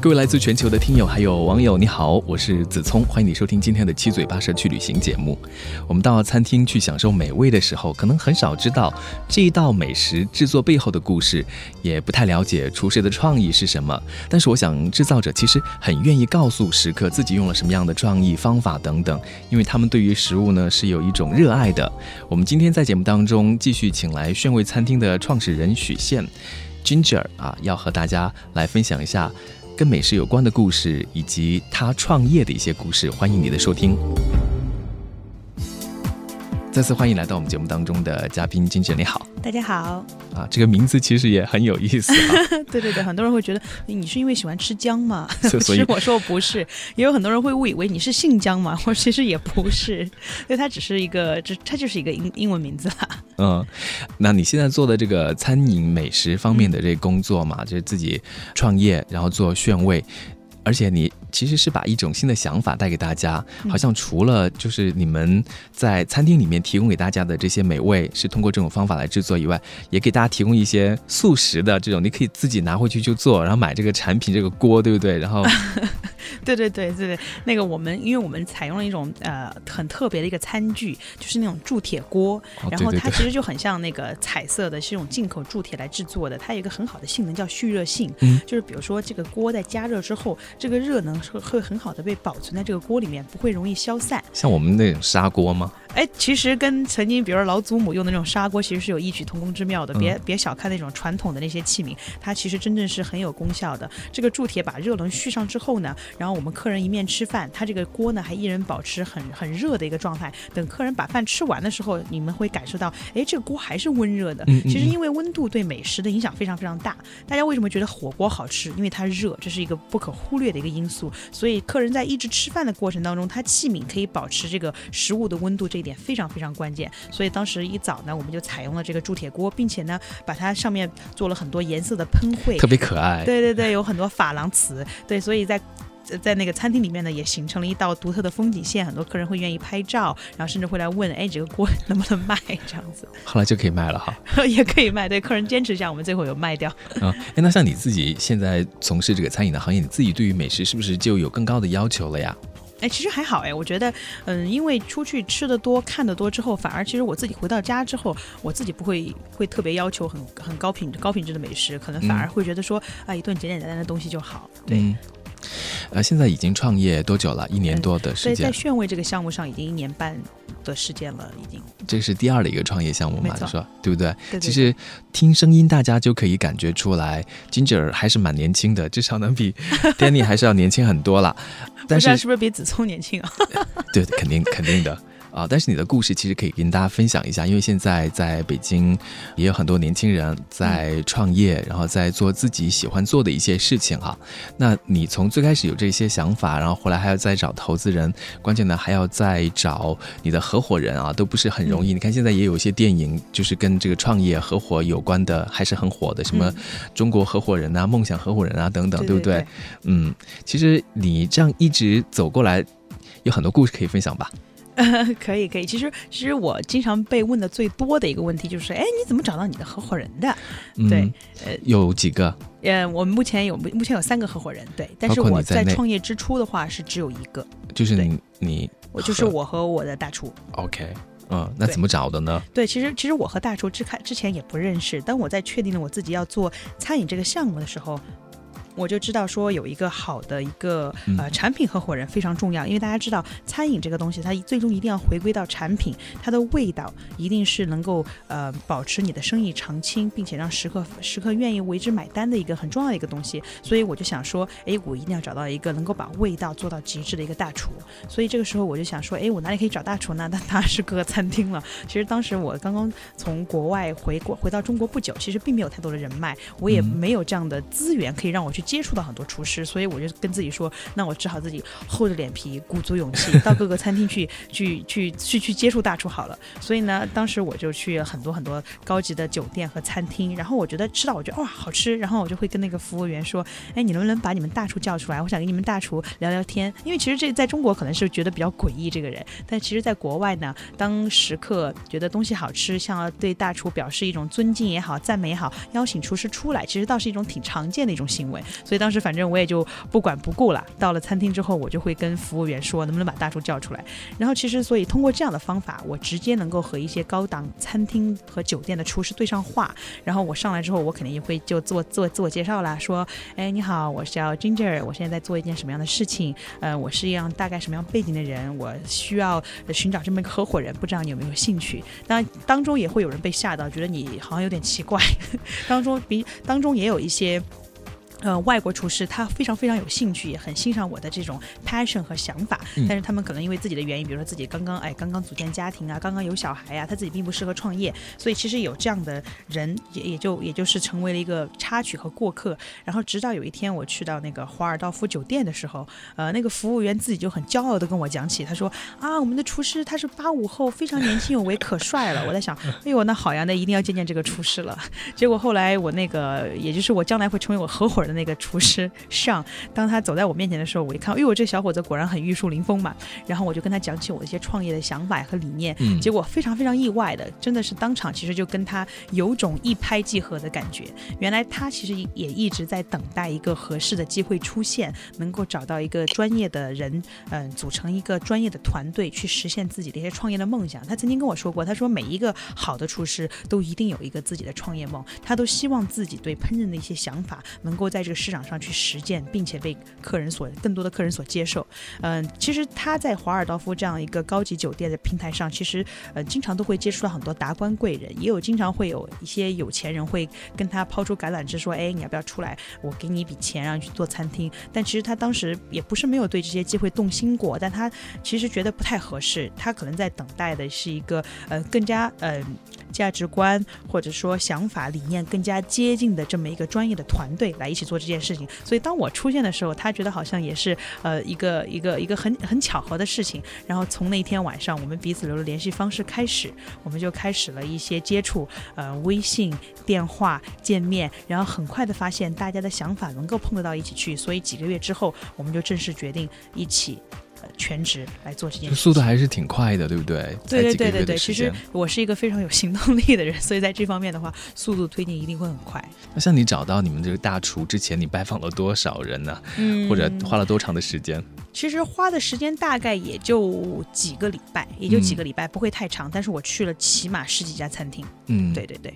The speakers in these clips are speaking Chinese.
各位来自全球的听友还有网友，你好，我是子聪，欢迎你收听今天的七嘴八舌去旅行节目。我们到餐厅去享受美味的时候，可能很少知道这一道美食制作背后的故事，也不太了解厨师的创意是什么。但是我想，制造者其实很愿意告诉食客自己用了什么样的创意方法等等，因为他们对于食物呢是有一种热爱的。我们今天在节目当中继续请来炫味餐厅的创始人许宪 Ginger 啊，要和大家来分享一下。跟美食有关的故事，以及他创业的一些故事，欢迎你的收听。再次欢迎来到我们节目当中的嘉宾金姐，你好，大家好啊，这个名字其实也很有意思。对对对，很多人会觉得你是因为喜欢吃姜吗？所以 我说不是，也有很多人会误以为你是姓姜嘛，我其实也不是，因为它只是一个，这它就是一个英英文名字啦。嗯，那你现在做的这个餐饮美食方面的这工作嘛，就是自己创业，然后做炫味，而且你。其实是把一种新的想法带给大家，好像除了就是你们在餐厅里面提供给大家的这些美味是通过这种方法来制作以外，也给大家提供一些素食的这种，你可以自己拿回去就做，然后买这个产品这个锅，对不对？然后，对对对对对，那个我们因为我们采用了一种呃很特别的一个餐具，就是那种铸铁锅，然后它其实就很像那个彩色的，是用进口铸铁来制作的，它有一个很好的性能叫蓄热性，就是比如说这个锅在加热之后，这个热能。会会很好的被保存在这个锅里面，不会容易消散。像我们那种砂锅吗？哎，其实跟曾经，比如说老祖母用的那种砂锅，其实是有异曲同工之妙的。别别小看那种传统的那些器皿，它其实真正是很有功效的。这个铸铁把热能续上之后呢，然后我们客人一面吃饭，它这个锅呢还依然保持很很热的一个状态。等客人把饭吃完的时候，你们会感受到，哎，这个锅还是温热的。其实因为温度对美食的影响非常非常大。大家为什么觉得火锅好吃？因为它热，这是一个不可忽略的一个因素。所以客人在一直吃饭的过程当中，它器皿可以保持这个食物的温度，这一点非常非常。关键，所以当时一早呢，我们就采用了这个铸铁锅，并且呢，把它上面做了很多颜色的喷绘，特别可爱。对对对，有很多珐琅瓷，对，所以在在那个餐厅里面呢，也形成了一道独特的风景线，很多客人会愿意拍照，然后甚至会来问，哎，这个锅 能不能卖？这样子，后来就可以卖了哈，也可以卖。对，客人坚持一下，我们最后有卖掉。啊，哎，那像你自己现在从事这个餐饮的行业，你自己对于美食是不是就有更高的要求了呀？哎，其实还好哎，我觉得，嗯，因为出去吃的多、看的多之后，反而其实我自己回到家之后，我自己不会会特别要求很很高品高品质的美食，可能反而会觉得说啊，一顿简简单单的东西就好。对，呃，现在已经创业多久了？一年多的时间。在炫味这个项目上已经一年半的时间了，已经。这是第二的一个创业项目嘛？说对不对？对。其实听声音，大家就可以感觉出来，Ginger 还是蛮年轻的，至少能比 Danny 还是要年轻很多了。但是是不是比子聪年轻啊？对，肯定肯定的。啊！但是你的故事其实可以跟大家分享一下，因为现在在北京也有很多年轻人在创业，然后在做自己喜欢做的一些事情哈。那你从最开始有这些想法，然后后来还要再找投资人，关键呢还要再找你的合伙人啊，都不是很容易。你看现在也有一些电影，就是跟这个创业合伙有关的，还是很火的，什么中国合伙人啊、梦想合伙人啊等等，对不对？嗯，其实你这样一直走过来，有很多故事可以分享吧。可以可以，其实其实我经常被问的最多的一个问题就是，哎，你怎么找到你的合伙人的？对，呃，有几个？呃，我们目前有目前有三个合伙人，对，但是我在创业之初的话是只有一个，就是你你，我就是我和我的大厨。OK，嗯，那怎么找的呢？对，其实其实我和大厨之开之前也不认识，当我在确定了我自己要做餐饮这个项目的时候。我就知道说有一个好的一个呃产品合伙人非常重要，因为大家知道餐饮这个东西，它最终一定要回归到产品，它的味道一定是能够呃保持你的生意长青，并且让食客食客愿意为之买单的一个很重要的一个东西。所以我就想说，哎，我一定要找到一个能够把味道做到极致的一个大厨。所以这个时候我就想说，哎，我哪里可以找大厨呢？那当然是各个餐厅了。其实当时我刚刚从国外回国回到中国不久，其实并没有太多的人脉，我也没有这样的资源可以让我去。接触到很多厨师，所以我就跟自己说，那我只好自己厚着脸皮，鼓足勇气，到各个餐厅去去去去去接触大厨好了。所以呢，当时我就去很多很多高级的酒店和餐厅，然后我觉得吃到我觉得哇好吃，然后我就会跟那个服务员说，哎，你能不能把你们大厨叫出来？我想跟你们大厨聊聊天。因为其实这在中国可能是觉得比较诡异这个人，但其实在国外呢，当食客觉得东西好吃，像要对大厨表示一种尊敬也好、赞美也好，邀请厨师出来，其实倒是一种挺常见的一种行为。所以当时反正我也就不管不顾了。到了餐厅之后，我就会跟服务员说，能不能把大厨叫出来。然后其实所以通过这样的方法，我直接能够和一些高档餐厅和酒店的厨师对上话。然后我上来之后，我肯定也会就做做自我介绍啦，说，哎，你好，我叫 Ginger，我现在在做一件什么样的事情？呃，我是一样大概什么样背景的人，我需要寻找这么一个合伙人，不知道你有没有兴趣？当然，当中也会有人被吓到，觉得你好像有点奇怪。当中比当中也有一些。呃，外国厨师他非常非常有兴趣，也很欣赏我的这种 passion 和想法，但是他们可能因为自己的原因，比如说自己刚刚哎刚刚组建家庭啊，刚刚有小孩啊，他自己并不适合创业，所以其实有这样的人也也就也就是成为了一个插曲和过客。然后直到有一天我去到那个华尔道夫酒店的时候，呃，那个服务员自己就很骄傲的跟我讲起，他说啊，我们的厨师他是八五后，非常年轻有为，可帅了。我在想，哎呦，那好呀，那一定要见见这个厨师了。结果后来我那个也就是我将来会成为我合伙人。那个厨师上，当他走在我面前的时候，我一看，哎呦，这小伙子果然很玉树临风嘛。然后我就跟他讲起我一些创业的想法和理念，结果非常非常意外的，真的是当场其实就跟他有种一拍即合的感觉。原来他其实也一直在等待一个合适的机会出现，能够找到一个专业的人，嗯，组成一个专业的团队去实现自己的一些创业的梦想。他曾经跟我说过，他说每一个好的厨师都一定有一个自己的创业梦，他都希望自己对烹饪的一些想法能够在在这个市场上去实践，并且被客人所更多的客人所接受。嗯，其实他在华尔道夫这样一个高级酒店的平台上，其实呃经常都会接触到很多达官贵人，也有经常会有一些有钱人会跟他抛出橄榄枝，说：“哎，你要不要出来？我给你一笔钱，让你去做餐厅。”但其实他当时也不是没有对这些机会动心过，但他其实觉得不太合适。他可能在等待的是一个呃更加呃价值观或者说想法理念更加接近的这么一个专业的团队来一起做这件事。情，所以当我出现的时候，他觉得好像也是呃一个一个一个很很巧合的事情。然后从那天晚上，我们彼此留了联系方式开始，我们就开始了一些接触，呃，微信、电话、见面，然后很快的发现大家的想法能够碰得到一起去，所以几个月之后，我们就正式决定一起。全职来做这件事，速度还是挺快的，对不对？对对对对对，其实我是一个非常有行动力的人，所以在这方面的话，速度推进一定会很快。那像你找到你们这个大厨之前，你拜访了多少人呢？嗯，或者花了多长的时间？其实花的时间大概也就几个礼拜，也就几个礼拜，不会太长。但是我去了起码十几家餐厅。嗯，对对对。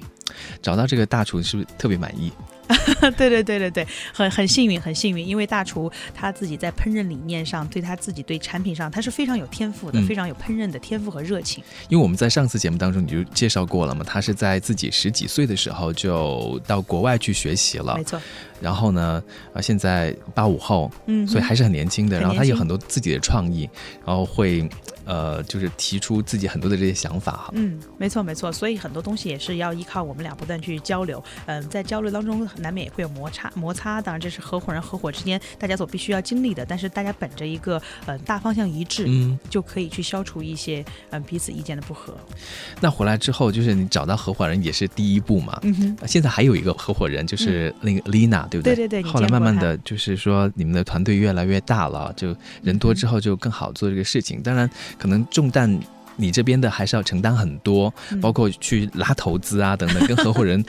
找到这个大厨是不是特别满意？对对对对对，很很幸运，很幸运，因为大厨他自己在烹饪理念上，对他自己对产品上，他是非常有天赋的，非常有烹饪的天赋和热情。因为我们在上次节目当中你就介绍过了嘛，他是在自己十几岁的时候就到国外去学习了，没错。然后呢，啊，现在八五后，嗯，所以还是很年轻的。然后他有很多自己的创意，然后会。呃，就是提出自己很多的这些想法哈。嗯，没错没错，所以很多东西也是要依靠我们俩不断去交流。嗯，在交流当中难免也会有摩擦摩擦，当然这是合伙人合伙之间大家所必须要经历的。但是大家本着一个呃大方向一致，嗯，就可以去消除一些嗯彼此意见的不合。那回来之后，就是你找到合伙人也是第一步嘛。嗯哼。现在还有一个合伙人，就是那个 Lina，对不对？对对对。后来慢慢的就是说，你们的团队越来越大了，就人多之后就更好做这个事情。当然。可能重担，你这边的还是要承担很多，包括去拉投资啊等等，跟合伙人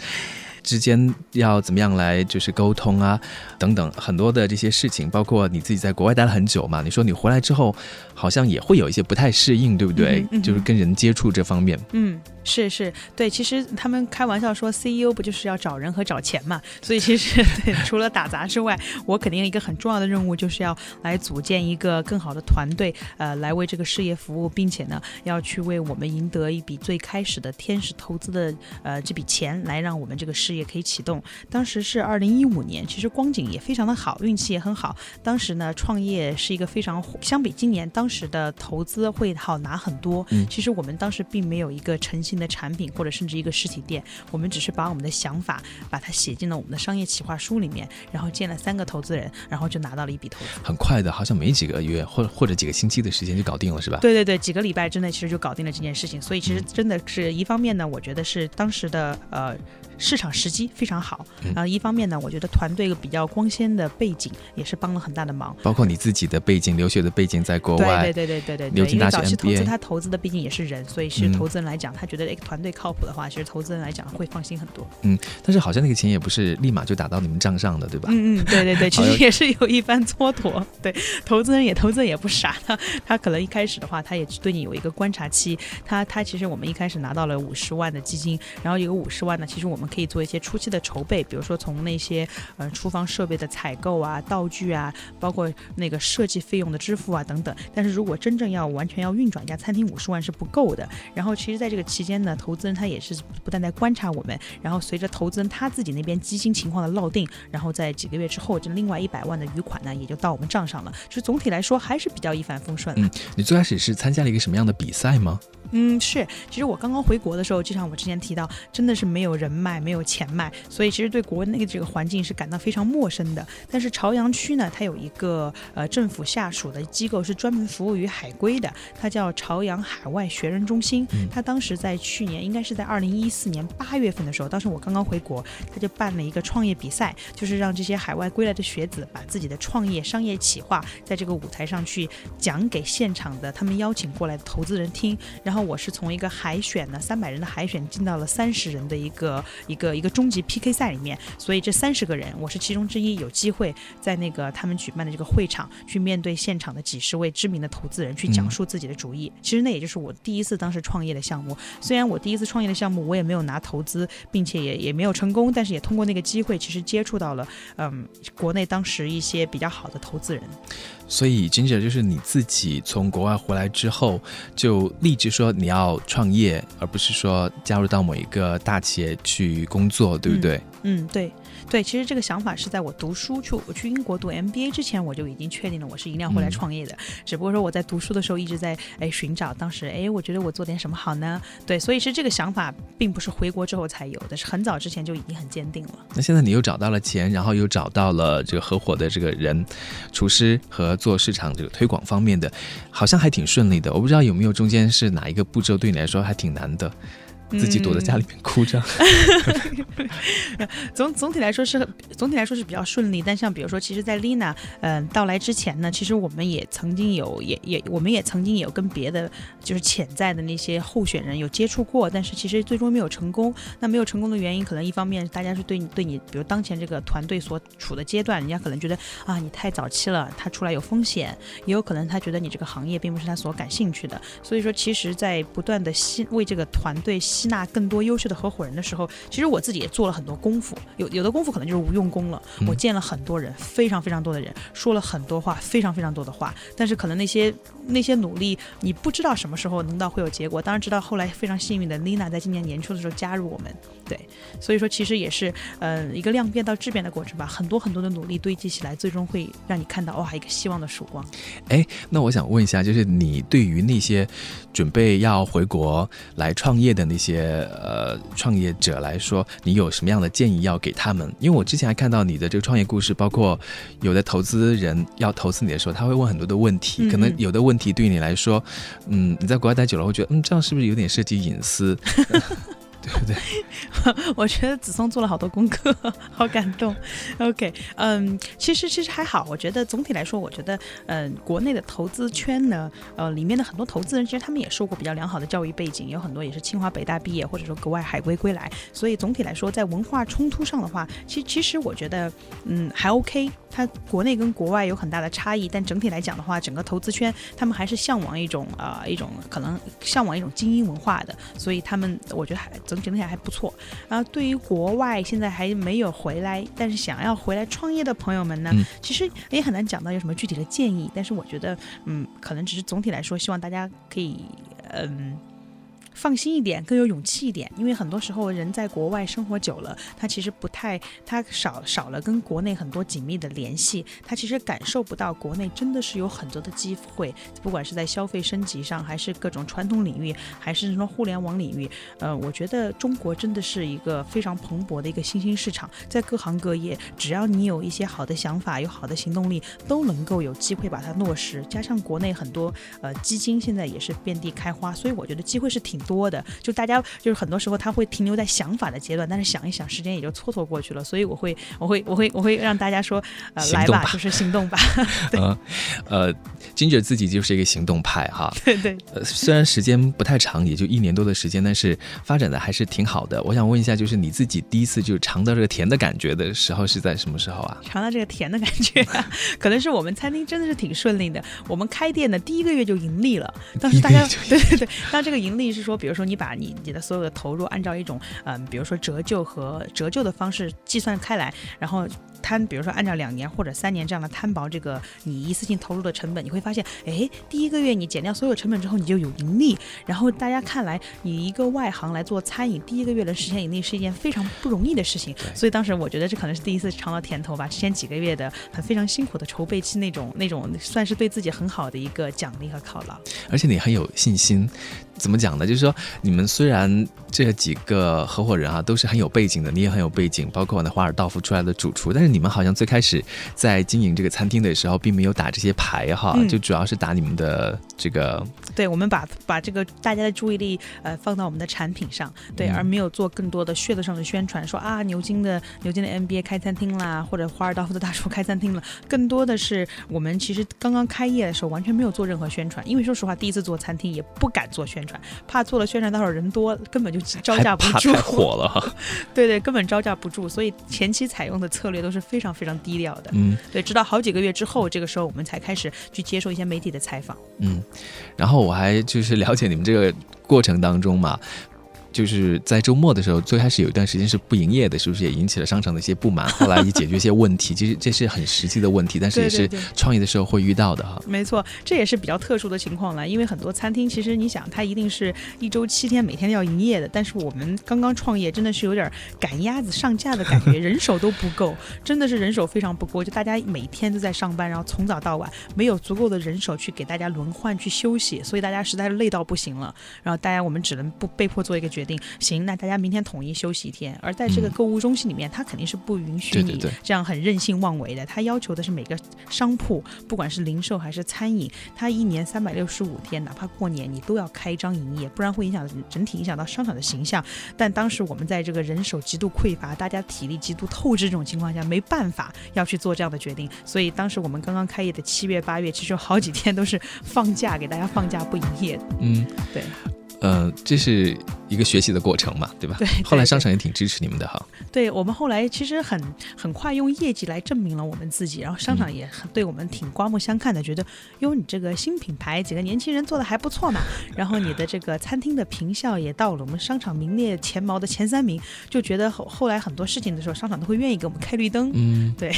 之间要怎么样来就是沟通啊等等很多的这些事情，包括你自己在国外待了很久嘛，你说你回来之后好像也会有一些不太适应，对不对？就是跟人接触这方面，嗯。是是，对，其实他们开玩笑说，CEO 不就是要找人和找钱嘛？所以其实 对，除了打杂之外，我肯定一个很重要的任务就是要来组建一个更好的团队，呃，来为这个事业服务，并且呢，要去为我们赢得一笔最开始的天使投资的呃这笔钱，来让我们这个事业。可以启动。当时是二零一五年，其实光景也非常的好，运气也很好。当时呢，创业是一个非常相比今年当时的投资会好拿很多。嗯其实我们当时并没有一个成型的产品，或者甚至一个实体店，我们只是把我们的想法把它写进了我们的商业企划书里面，然后见了三个投资人，然后就拿到了一笔投资。很快的，好像没几个月或或者几个星期的时间就搞定了，是吧？对对对，几个礼拜之内其实就搞定了这件事情，所以其实嗯真的是一方面呢，我觉得是当时的呃市场时机非常好，嗯然后一方面呢，我觉得团队比较光鲜的背景也是帮了很大的忙。包括你自己的背景、留学的背景在国外，对对对对对对对，因为牛津大学早期投资 MBA 他投资的毕竟也是人，所以其实嗯投资人来讲，他觉得一个团队靠谱的话，其实投资人来讲会放心很多。嗯但是好像那个钱也不是立马就打到你们账上的，对吧？嗯嗯，对对对，其实也是有一番蹉跎。对，投资人也投资人也不傻，他 他可能一开始的话，他也对你有一个观察期。他他其实我们一开始拿到了五十万的基金，然后有个五十万呢，其实我们可以做一些初期的筹备，比如说从那些呃厨房设备的采购啊、道具啊，包括那个设计费用的支付啊等等。但是如果真正要完全要运转一家餐厅，五十万是不够的。然后其实在这个期间呢，投资人他也是不断在观察我们，然后随着投资人他自己那边基金情况的落定，然后在几个月之后，这另外一百万的余款呢也就到我们账上了。就是总体来说还是比较一帆风顺。嗯你最开始是参加了一个什么样的比赛吗？嗯，是。其实我刚刚回国的时候，就像我之前提到，真的是没有人脉，没有钱脉，所以其实对国内的这个环境是感到非常陌生的。但是朝阳区呢，它有一个呃政府下属的机构，是专门服务于海归的，它叫朝阳海外学人中心。嗯它当时在去年，应该是在二零一四年八月份的时候，当时我刚刚回国，他就办了一个创业比赛，就是让这些海外归来的学子把自己的创业商业企划在这个舞台上去讲给现场的他们邀请过来的投资人听。然后我是从一个海选呢，三百人的海选进到了三十人的一个一个一个终极 PK 赛里面，所以这三十个人我是其中之一，有机会在那个他们举办的这个会场去面对现场的几十位知名的投资人去讲述自己的主意。其实那也就是我第一次当时创业的项目，虽然我第一次创业的项目我也没有拿投资，并且也也没有成功，但是也通过那个机会，其实接触到了嗯国内当时一些比较好的投资人。所以 Ginger 就是你自己从国外回来之后，就立志说你要创业，而不是说加入到某一个大企业去工作，对不对？嗯，对对，其实这个想法是在我读书去我去英国读 MBA 之前，我就已经确定了我是一定要回来嗯创业的。只不过说我在读书的时候一直在哎寻找，当时哎我觉得我做点什么好呢？对，所以是这个想法并不是回国之后才有的，是很早之前就已经很坚定了。那现在你又找到了钱，然后又找到了这个合伙的这个人，厨师和做市场这个推广方面的，好像还挺顺利的。我不知道有没有中间是哪一个步骤对你来说还挺难的，自己躲在家里面哭着。总总体来说是总体来说是比较顺利，但像比如说，其实，在 Lina 嗯、到来之前呢，其实我们也曾经有也也我们也曾经有跟别的就是潜在的那些候选人有接触过，但是其实最终没有成功。那没有成功的原因，可能一方面大家是对你对你，比如当前这个团队所处的阶段，人家可能觉得啊你太早期了，他出来有风险，也有可能他觉得你这个行业并不是他所感兴趣的。所以说，其实，在不断的吸为这个团队吸纳更多优秀的合伙人的时候，其实我自己也做了很多功夫。有有的功夫可能就是无用功了。嗯我见了很多人，非常非常多的人，说了很多话，非常非常多的话，但是可能那些那些努力，你不知道什么时候能到会有结果。当然知道后来非常幸运的 Lina 在今年年初的时候加入我们，对，所以说其实也是呃一个量变到质变的过程吧。很多很多的努力堆积起来，最终会让你看到哇一个希望的曙光。哎，那我想问一下，就是你对于那些准备要回国来创业的那些呃创业者来说，你有什么样的建议要给他们？因为我之前还看到你的这个创业故事，包括有的投资人要投资你的时候，他会问很多的问题，嗯可能嗯有的问问题对你来说，嗯，你在国外待久了会觉得，嗯，这样是不是有点涉及隐私？对不对？我觉得子松做了好多功课，好感动。OK，嗯，其实其实还好，我觉得总体来说，我觉得嗯，国内的投资圈呢，呃，里面的很多投资人，其实他们也受过比较良好的教育背景，有很多也是清华北大毕业，或者说国外海归归来，所以总体来说，在文化冲突上的话，其实其实我觉得嗯还 OK。它国内跟国外有很大的差异，但整体来讲的话，整个投资圈他们还是向往一种啊、呃、一种可能向往一种精英文化的，所以他们我觉得还整整体还不错。然后对于国外现在还没有回来，但是想要回来创业的朋友们呢，嗯其实也很难讲到有什么具体的建议。但是我觉得，嗯，可能只是总体来说，希望大家可以，嗯。放心一点，更有勇气一点。因为很多时候人在国外生活久了，他其实不太，他少少了跟国内很多紧密的联系，他其实感受不到国内真的是有很多的机会，不管是在消费升级上，还是各种传统领域，还是什么互联网领域。呃，我觉得中国真的是一个非常蓬勃的一个新兴市场，在各行各业，只要你有一些好的想法，有好的行动力，都能够有机会把它落实。加上国内很多呃基金现在也是遍地开花，所以我觉得机会是挺多的。就大家就是很多时候他会停留在想法的阶段，但是想一想，时间也就蹉跎过去了。所以我会，我会，我会，我会让大家说，呃，来吧，就是行动吧。呃，呃，Ginger 自己就是一个行动派哈。对对。呃，虽然时间不太长，也就一年多的时间，但是发展的还是挺好的。我想问一下，就是你自己第一次就尝到这个甜的感觉的时候是在什么时候啊？尝到这个甜的感觉，可能是我们餐厅真的是挺顺利的。我们开店的第一个月就盈利了，当时大家 对对对，当这个盈利是说，比如说你把你你的所有的投入按照一种嗯，比如说折旧和折旧的方式计算开来，然后。摊，比如说按照两年或者三年这样的摊薄，这个你一次性投入的成本，你会发现，哎，第一个月你减掉所有成本之后，你就有盈利。然后大家看来，你一个外行来做餐饮，第一个月能实现盈利是一件非常不容易的事情。所以当时我觉得这可能是第一次尝到甜头吧。之前几个月的很非常辛苦的筹备期，那种那种算是对自己很好的一个奖励和犒劳。而且你很有信心。怎么讲呢？就是说，你们虽然这几个合伙人啊都是很有背景的，你也很有背景，包括我的华尔道夫出来的主厨，但是你们好像最开始在经营这个餐厅的时候，并没有打这些牌哈，就主要是打你们的这个。对，我们把把这个大家的注意力呃放到我们的产品上，对，而没有做更多的噱头上的宣传，说啊牛津的牛津的 MBA 开餐厅啦，或者华尔道夫的大厨开餐厅了，更多的是我们其实刚刚开业的时候完全没有做任何宣传，因为说实话第一次做餐厅也不敢做宣传，怕做了宣传到时候人多根本就招架不住，太火了哈。对对，根本招架不住，所以前期采用的策略都是非常非常低调的。嗯，对，直到好几个月之后，这个时候我们才开始去接受一些媒体的采访。嗯，然后。我还就是了解你们这个过程当中嘛。就是在周末的时候，最开始有一段时间是不营业的，是不是也引起了商场的一些不满？后来也解决一些问题，其实这是很实际的问题，但是也是创业的时候会遇到的哈。没错，这也是比较特殊的情况了，因为很多餐厅其实你想，它一定是一周七天每天都要营业的，但是我们刚刚创业，真的是有点赶鸭子上架的感觉，人手都不够，真的是人手非常不够，就大家每天都在上班，然后从早到晚，没有足够的人手去给大家轮换去休息，所以大家实在是累到不行了，然后大家我们只能不被迫做一个决定，行，那。大家明天统一休息一天，而在这个购物中心里面，他肯定是不允许你这样很任性妄为的。他要求的是每个商铺，不管是零售还是餐饮，他一年三百六十五天，哪怕过年你都要开张营业，不然会影响整体影响到商场的形象。但当时我们在这个人手极度匮乏、大家体力极度透支这种情况下，没办法要去做这样的决定。所以当时我们刚刚开业的七月、八月，其实有好几天都是放假，给大家放假不营业。嗯，对。呃，这是一个学习的过程嘛，对吧？对。后来商场也挺支持你们的哈。对我们后来其实很很快用业绩来证明了我们自己，然后商场也很对我们挺刮目相看的，觉得哟你这个新品牌，几个年轻人做的还不错嘛。然后你的这个餐厅的评效也到了我们商场名列前茅的前三名，就觉得后后来很多事情的时候，商场都会愿意给我们开绿灯。嗯，对。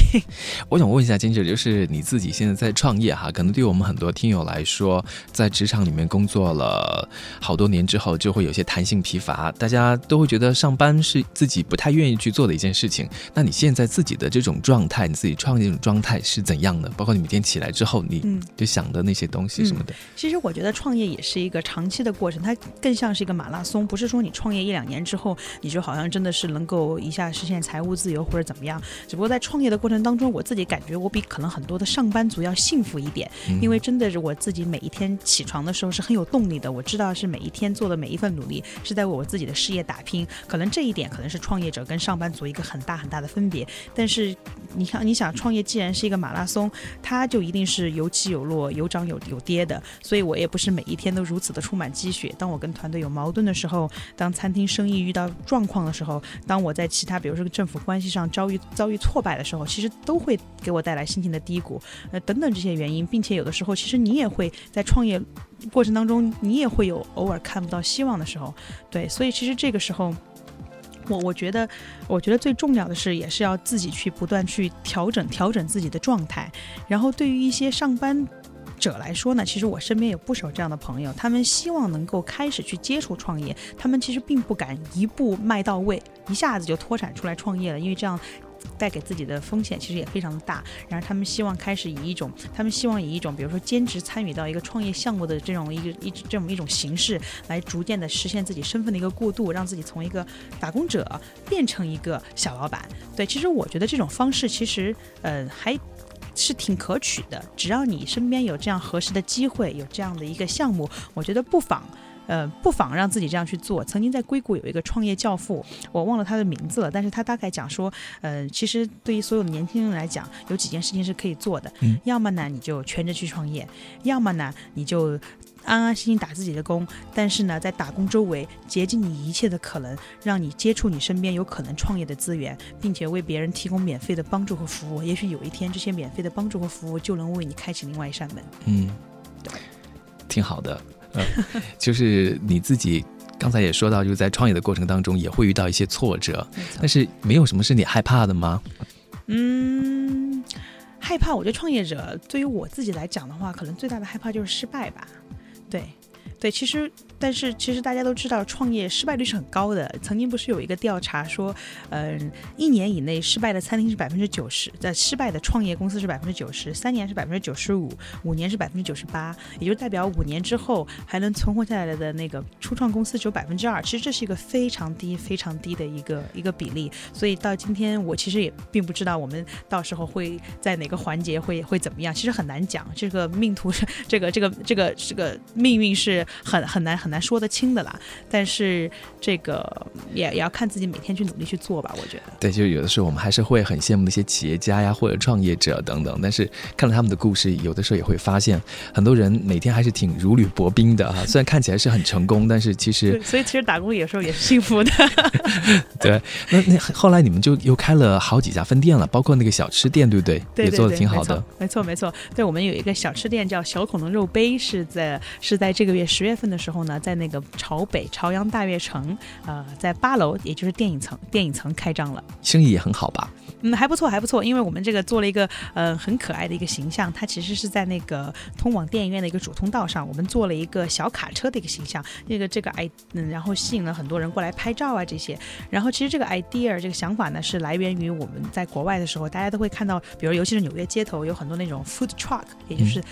我想问一下金姐，就是你自己现在在创业哈，可能对我们很多听友来说，在职场里面工作了好多。年之后就会有些弹性疲乏，大家都会觉得上班是自己不太愿意去做的一件事情。那你现在自己的这种状态，你自己创业这种状态是怎样的？包括你每天起来之后，你就想的那些东西什么的。其实我觉得创业也是一个长期的过程，它更像是一个马拉松，不是说你创业一两年之后，你就好像真的是能够一下实现财务自由或者怎么样。只不过在创业的过程当中，我自己感觉我比可能很多的上班族要幸福一点，因为真的是我自己每一天起床的时候是很有动力的，我知道是每一天。天做的每一份努力是在为我自己的事业打拼，可能这一点可能是创业者跟上班族一个很大很大的分别。但是你看，你想创业既然是一个马拉松，它就一定是有起有落、有涨有有跌的。所以我也不是每一天都如此的充满积雪。当我跟团队有矛盾的时候，当餐厅生意遇到状况的时候，当我在其他比如说政府关系上遭遇遭遇挫败的时候，其实都会给我带来心情的低谷，呃等等这些原因，并且有的时候其实你也会在创业。过程当中，你也会有偶尔看不到希望的时候，对，所以其实这个时候，我我觉得，我觉得最重要的是，也是要自己去不断去调整调整自己的状态。然后，对于一些上班者来说呢，其实我身边有不少这样的朋友，他们希望能够开始去接触创业，他们其实并不敢一步迈到位，一下子就脱产出来创业了，因为这样。带给自己的风险其实也非常的大，然后他们希望开始以一种，他们希望以一种，比如说兼职参与到一个创业项目的这种一个一这么一种形式，来逐渐的实现自己身份的一个过渡，让自己从一个打工者变成一个小老板。对，其实我觉得这种方式其实呃还是挺可取的，只要你身边有这样合适的机会，有这样的一个项目，我觉得不妨。呃，不妨让自己这样去做。曾经在硅谷有一个创业教父，我忘了他的名字了，但是他大概讲说，呃，其实对于所有的年轻人来讲，有几件事情是可以做的。嗯，要么呢你就全职去创业，要么呢你就安安心心打自己的工。但是呢，在打工周围竭尽你一切的可能，让你接触你身边有可能创业的资源，并且为别人提供免费的帮助和服务。也许有一天，这些免费的帮助和服务就能为你开启另外一扇门。嗯，对，挺好的。就是你自己刚才也说到，就是在创业的过程当中也会遇到一些挫折，但是没有什么是你害怕的吗？嗯，害怕。我觉得创业者对于我自己来讲的话，可能最大的害怕就是失败吧。对，对，其实。但是其实大家都知道，创业失败率是很高的。曾经不是有一个调查说，嗯，一年以内失败的餐厅是百分之九十，在失败的创业公司是百分之九十，三年是百分之九十五，五年是百分之九十八，也就代表五年之后还能存活下来的那个初创公司只有百分之二。其实这是一个非常低、非常低的一个一个比例。所以到今天，我其实也并不知道我们到时候会在哪个环节会会怎么样，其实很难讲。这个命途是这个这个这个这个命运是很很难很。很难说得清的啦，但是这个也也要看自己每天去努力去做吧。我觉得，对，就是有的时候我们还是会很羡慕那些企业家呀，或者创业者等等。但是看了他们的故事，有的时候也会发现，很多人每天还是挺如履薄冰的哈。虽然看起来是很成功，但是其实，所以其实打工有时候也是幸福的。对，那那后来你们就又开了好几家分店了，包括那个小吃店，对不对？对，也做的挺好的。没错，没错。对我们有一个小吃店叫小恐龙肉杯，是在是在这个月十月份的时候呢。在那个朝北朝阳大悦城，呃，在八楼，也就是电影层，电影层开张了，生意也很好吧？嗯，还不错，还不错。因为我们这个做了一个，呃，很可爱的一个形象，它其实是在那个通往电影院的一个主通道上，我们做了一个小卡车的一个形象，那个这个 i，嗯，然后吸引了很多人过来拍照啊这些。然后其实这个 idea 这个想法呢，是来源于我们在国外的时候，大家都会看到，比如尤其是纽约街头有很多那种 food truck，也就是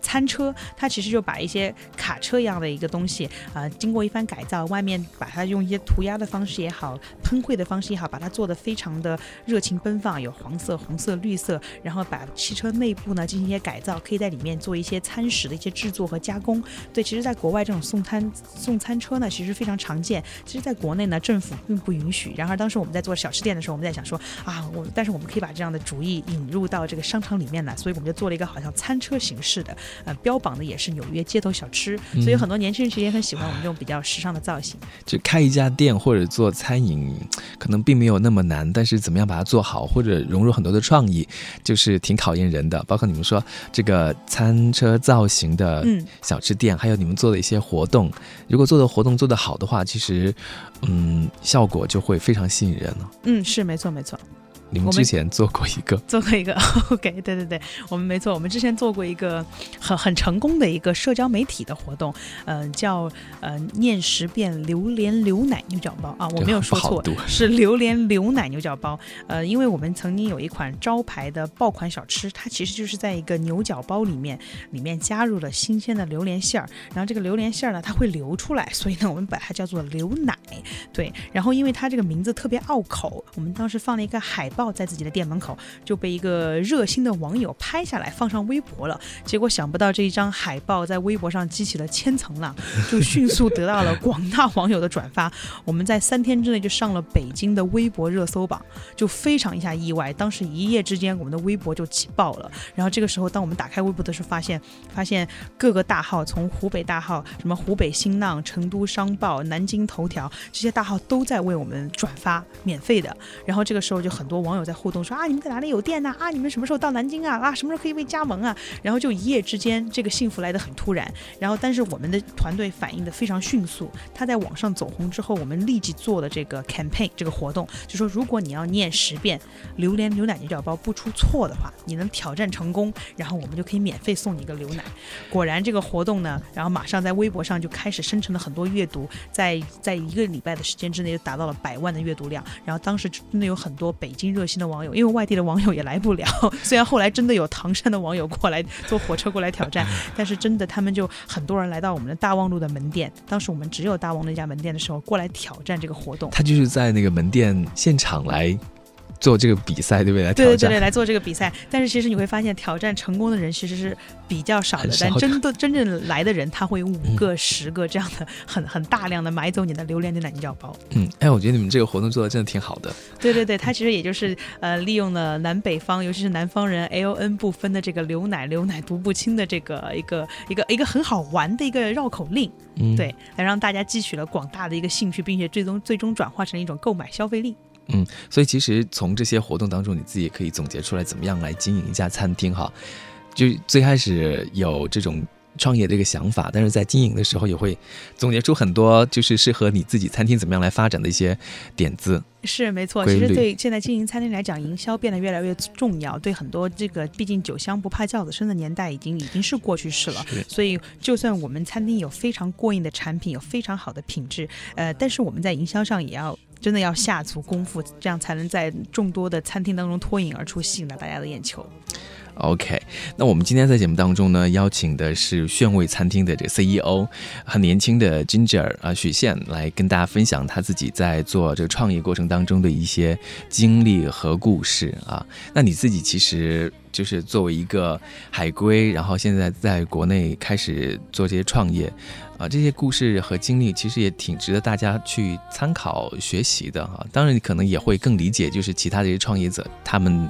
餐车，它其实就把一些卡车一样的一个东西。啊，经过一番改造，外面把它用一些涂鸦的方式也好，喷绘的方式也好，把它做的非常的热情奔放，有黄色、红色、绿色，然后把汽车内部呢进行一些改造，可以在里面做一些餐食的一些制作和加工。对，其实，在国外这种送餐送餐车呢，其实非常常见。其实，在国内呢，政府并不允许。然而，当时我们在做小吃店的时候，我们在想说啊，我但是我们可以把这样的主意引入到这个商场里面来，所以我们就做了一个好像餐车形式的，呃，标榜的也是纽约街头小吃，所以很多年轻人其实也很喜。欢我们这种比较时尚的造型，就开一家店或者做餐饮，可能并没有那么难，但是怎么样把它做好，或者融入很多的创意，就是挺考验人的。包括你们说这个餐车造型的小吃店，还有你们做的一些活动，如果做的活动做得好的话，其实嗯，效果就会非常吸引人了。嗯，是没错没错。你们之前做过一个，做过一个，OK，对对对，我们没错，我们之前做过一个很很成功的一个社交媒体的活动，嗯，叫呃念十遍榴莲牛奶牛角包啊，我没有说错，是榴莲牛奶牛角包，呃，因为我们曾经有一款招牌的爆款小吃，它其实就是在一个牛角包里面，里面加入了新鲜的榴莲馅儿，然后这个榴莲馅儿呢，它会流出来，所以呢，我们把它叫做牛奶，对，然后因为它这个名字特别拗口，我们当时放了一个海。报在自己的店门口就被一个热心的网友拍下来放上微博了，结果想不到这一张海报在微博上激起了千层浪，就迅速得到了 广大网友的转发。我们在三天之内就上了北京的微博热搜榜，就非常一下意外。当时一夜之间，我们的微博就起爆了。然后这个时候，当我们打开微博的时候，发现发现各个大号，从湖北大号，什么湖北新浪、成都商报、南京头条这些大号都在为我们转发免费的。然后这个时候就很多。网友在互动说啊，你们在哪里有店呐？啊，你们什么时候到南京啊？啊，什么时候可以被加盟啊？然后就一夜之间，这个幸福来得很突然。然后，但是我们的团队反应的非常迅速，他在网上走红之后，我们立即做了这个 campaign 这个活动，就说如果你要念十遍榴莲牛奶牛角包不出错的话，你能挑战成功，然后我们就可以免费送你一个牛奶。果然这个活动呢，然后马上在微博上就开始生成了很多阅读，在在一个礼拜的时间之内就达到了百万的阅读量。然后当时真的有很多北京热心的网友，因为外地的网友也来不了。虽然后来真的有唐山的网友过来坐火车过来挑战，但是真的他们就很多人来到我们的大望路的门店。当时我们只有大望那家门店的时候，过来挑战这个活动。他就是在那个门店现场来。做这个比赛对不对？来对对对对，来做这个比赛。但是其实你会发现，挑战成功的人其实是比较少的。但真的真正来的人，他会有五个、十个这样的，很很大量的买走你的榴莲牛奶牛角包。嗯，哎，我觉得你们这个活动做的真的挺好的。对对对，他其实也就是呃，利用了南北方，尤其是南方人 L N 不分的这个牛奶牛奶读不清的这个一个一个一个很好玩的一个绕口令。嗯，对，来让大家汲取了广大的一个兴趣，并且最终最终转化成一种购买消费力。嗯，所以其实从这些活动当中，你自己也可以总结出来怎么样来经营一家餐厅哈。就最开始有这种创业的一个想法，但是在经营的时候也会总结出很多就是适合你自己餐厅怎么样来发展的一些点子。是没错，其实对现在经营餐厅来讲，营销变得越来越重要。对很多这个，毕竟酒香不怕巷子深的年代已经已经是过去式了。所以，就算我们餐厅有非常过硬的产品，有非常好的品质，呃，但是我们在营销上也要。真的要下足功夫，这样才能在众多的餐厅当中脱颖而出，吸引到大家的眼球。OK，那我们今天在节目当中呢，邀请的是炫味餐厅的这个 CEO，很年轻的 Ginger 啊许宪，来跟大家分享他自己在做这个创业过程当中的一些经历和故事啊。那你自己其实就是作为一个海归，然后现在在国内开始做这些创业啊，这些故事和经历其实也挺值得大家去参考学习的哈。当然，你可能也会更理解，就是其他这些创业者他们。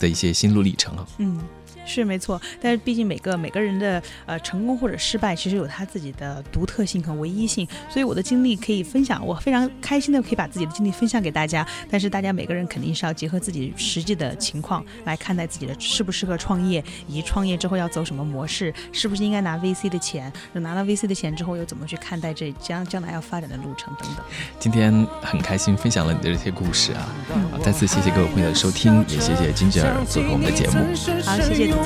的一些心路历程啊，嗯。是没错，但是毕竟每个每个人的呃成功或者失败，其实有他自己的独特性和唯一性。所以我的经历可以分享，我非常开心的可以把自己的经历分享给大家。但是大家每个人肯定是要结合自己实际的情况来看待自己的适不适合创业，以及创业之后要走什么模式，是不是应该拿 VC 的钱？拿到 VC 的钱之后又怎么去看待这将将来要发展的路程等等。今天很开心分享了你的这些故事啊！再次谢谢各位朋友的收听，也谢谢金姐儿做客我们的节目。好，谢谢。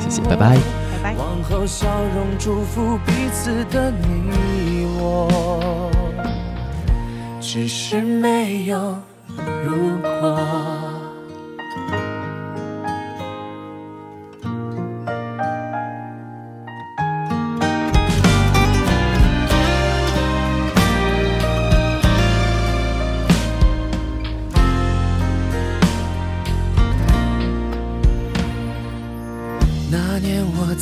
谢谢，拜拜。拜拜。往后笑容祝福彼此的你我，只是没有如果。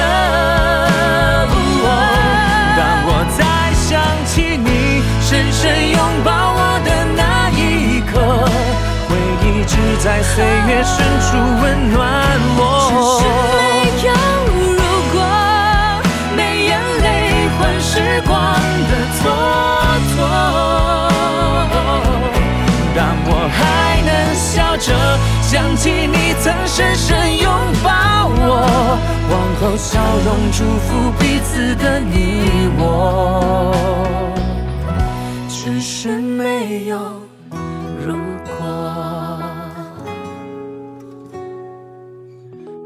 的当我再想起你深深拥抱我的那一在岁月深处温暖只是。没有如果，没眼泪换时光的蹉跎。当我还能笑着想起你曾深深拥，用笑容祝福彼此的你我只是没有如果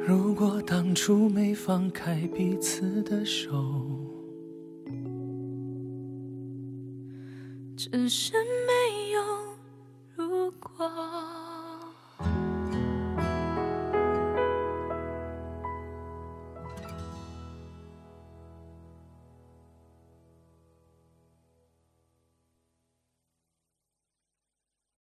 如果当初没放开彼此的手只是没有如果。